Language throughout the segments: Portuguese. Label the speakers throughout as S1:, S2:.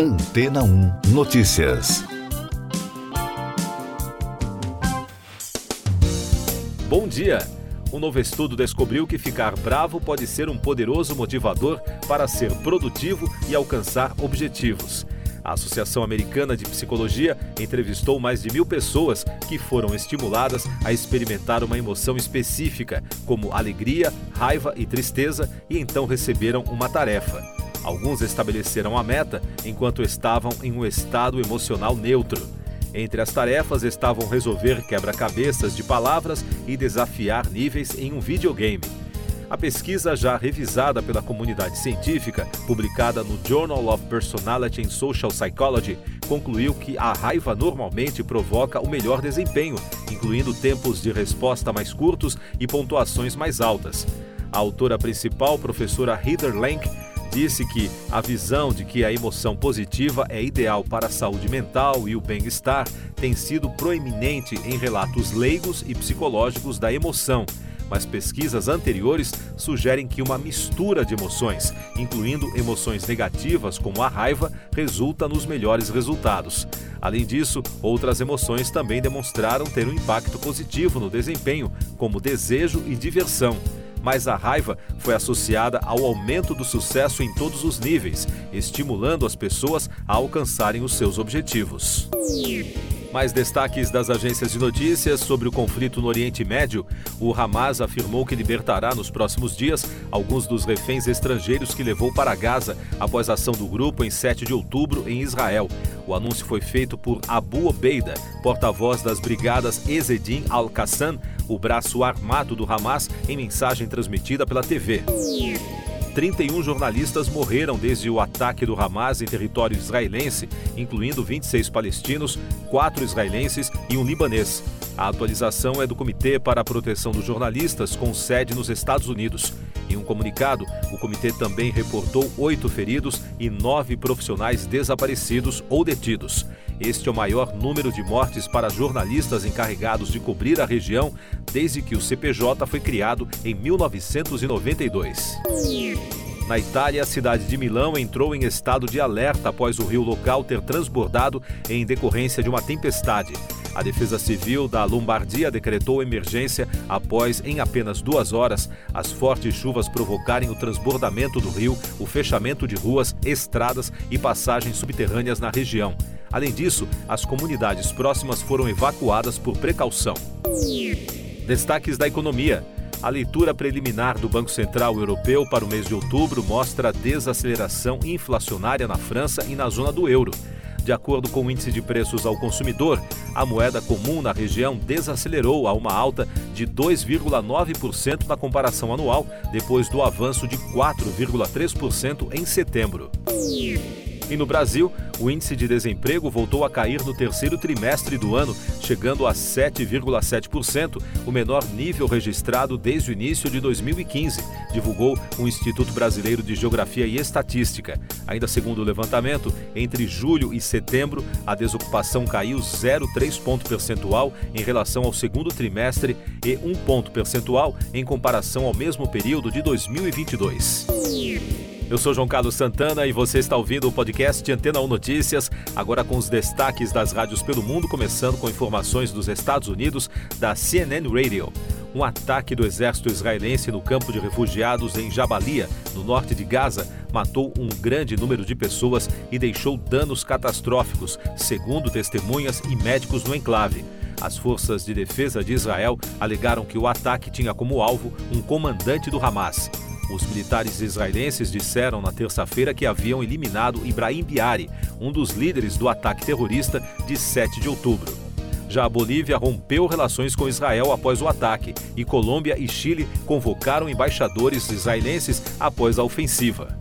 S1: Antena 1 Notícias.
S2: Bom dia! Um novo estudo descobriu que ficar bravo pode ser um poderoso motivador para ser produtivo e alcançar objetivos. A Associação Americana de Psicologia entrevistou mais de mil pessoas que foram estimuladas a experimentar uma emoção específica, como alegria, raiva e tristeza, e então receberam uma tarefa. Alguns estabeleceram a meta enquanto estavam em um estado emocional neutro. Entre as tarefas estavam resolver quebra-cabeças de palavras e desafiar níveis em um videogame. A pesquisa, já revisada pela comunidade científica, publicada no Journal of Personality and Social Psychology, concluiu que a raiva normalmente provoca o melhor desempenho, incluindo tempos de resposta mais curtos e pontuações mais altas. A autora principal, professora Heather Lank, disse que a visão de que a emoção positiva é ideal para a saúde mental e o bem-estar tem sido proeminente em relatos leigos e psicológicos da emoção. Mas pesquisas anteriores sugerem que uma mistura de emoções, incluindo emoções negativas como a raiva, resulta nos melhores resultados. Além disso, outras emoções também demonstraram ter um impacto positivo no desempenho, como desejo e diversão mas a raiva foi associada ao aumento do sucesso em todos os níveis, estimulando as pessoas a alcançarem os seus objetivos. Mais destaques das agências de notícias sobre o conflito no Oriente Médio. O Hamas afirmou que libertará nos próximos dias alguns dos reféns estrangeiros que levou para Gaza após a ação do grupo em 7 de outubro em Israel. O anúncio foi feito por Abu Obeida, porta-voz das brigadas Ezedin al-Qassam, o braço armado do Hamas, em mensagem transmitida pela TV. 31 jornalistas morreram desde o ataque do Hamas em território israelense, incluindo 26 palestinos, 4 israelenses e um libanês. A atualização é do Comitê para a Proteção dos Jornalistas, com sede nos Estados Unidos. Em um comunicado, o comitê também reportou oito feridos e nove profissionais desaparecidos ou detidos. Este é o maior número de mortes para jornalistas encarregados de cobrir a região desde que o CPJ foi criado em 1992. Na Itália, a cidade de Milão entrou em estado de alerta após o rio local ter transbordado em decorrência de uma tempestade. A Defesa Civil da Lombardia decretou emergência após, em apenas duas horas, as fortes chuvas provocarem o transbordamento do rio, o fechamento de ruas, estradas e passagens subterrâneas na região. Além disso, as comunidades próximas foram evacuadas por precaução. Destaques da economia. A leitura preliminar do Banco Central Europeu para o mês de outubro mostra desaceleração inflacionária na França e na zona do euro. De acordo com o índice de preços ao consumidor, a moeda comum na região desacelerou a uma alta de 2,9% na comparação anual, depois do avanço de 4,3% em setembro. E no Brasil, o índice de desemprego voltou a cair no terceiro trimestre do ano, chegando a 7,7%, o menor nível registrado desde o início de 2015, divulgou o Instituto Brasileiro de Geografia e Estatística. Ainda segundo o levantamento, entre julho e setembro, a desocupação caiu 0,3 ponto percentual em relação ao segundo trimestre e 1 ponto percentual em comparação ao mesmo período de 2022. Eu sou João Carlos Santana e você está ouvindo o podcast Antena 1 Notícias, agora com os destaques das rádios pelo mundo, começando com informações dos Estados Unidos da CNN Radio. Um ataque do exército israelense no campo de refugiados em Jabalia, no norte de Gaza, matou um grande número de pessoas e deixou danos catastróficos, segundo testemunhas e médicos no enclave. As forças de defesa de Israel alegaram que o ataque tinha como alvo um comandante do Hamas. Os militares israelenses disseram na terça-feira que haviam eliminado Ibrahim Biari, um dos líderes do ataque terrorista de 7 de outubro. Já a Bolívia rompeu relações com Israel após o ataque e Colômbia e Chile convocaram embaixadores israelenses após a ofensiva.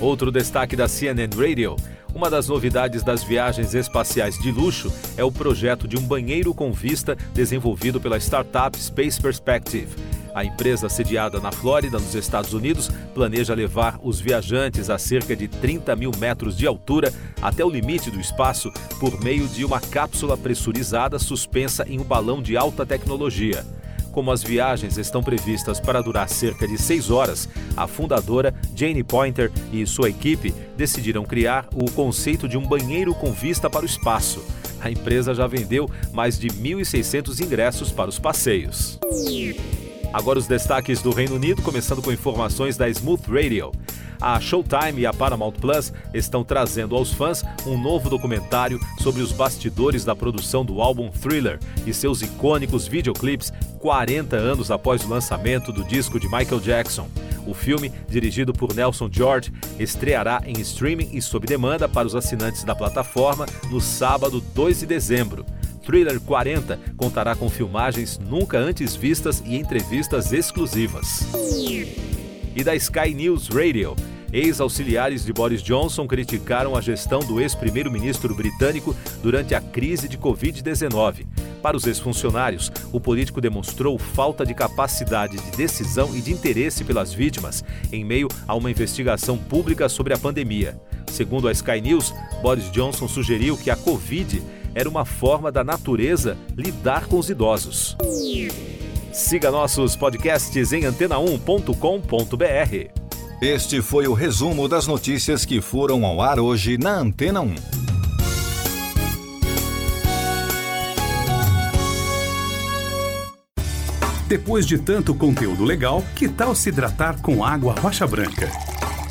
S2: Outro destaque da CNN Radio. Uma das novidades das viagens espaciais de luxo é o projeto de um banheiro com vista desenvolvido pela startup Space Perspective. A empresa sediada na Flórida, nos Estados Unidos, planeja levar os viajantes a cerca de 30 mil metros de altura até o limite do espaço por meio de uma cápsula pressurizada suspensa em um balão de alta tecnologia. Como as viagens estão previstas para durar cerca de seis horas, a fundadora Jane Pointer e sua equipe decidiram criar o conceito de um banheiro com vista para o espaço. A empresa já vendeu mais de 1.600 ingressos para os passeios. Agora os destaques do Reino Unido, começando com informações da Smooth Radio. A Showtime e a Paramount Plus estão trazendo aos fãs um novo documentário sobre os bastidores da produção do álbum Thriller e seus icônicos videoclipes 40 anos após o lançamento do disco de Michael Jackson. O filme, dirigido por Nelson George, estreará em streaming e sob demanda para os assinantes da plataforma no sábado 2 de dezembro. Thriller 40 contará com filmagens nunca antes vistas e entrevistas exclusivas. E da Sky News Radio. Ex-auxiliares de Boris Johnson criticaram a gestão do ex-primeiro-ministro britânico durante a crise de Covid-19. Para os ex-funcionários, o político demonstrou falta de capacidade de decisão e de interesse pelas vítimas em meio a uma investigação pública sobre a pandemia. Segundo a Sky News, Boris Johnson sugeriu que a Covid era uma forma da natureza lidar com os idosos. Siga nossos podcasts em antena1.com.br.
S1: Este foi o resumo das notícias que foram ao ar hoje na Antena 1.
S3: Depois de tanto conteúdo legal, que tal se hidratar com água rocha branca?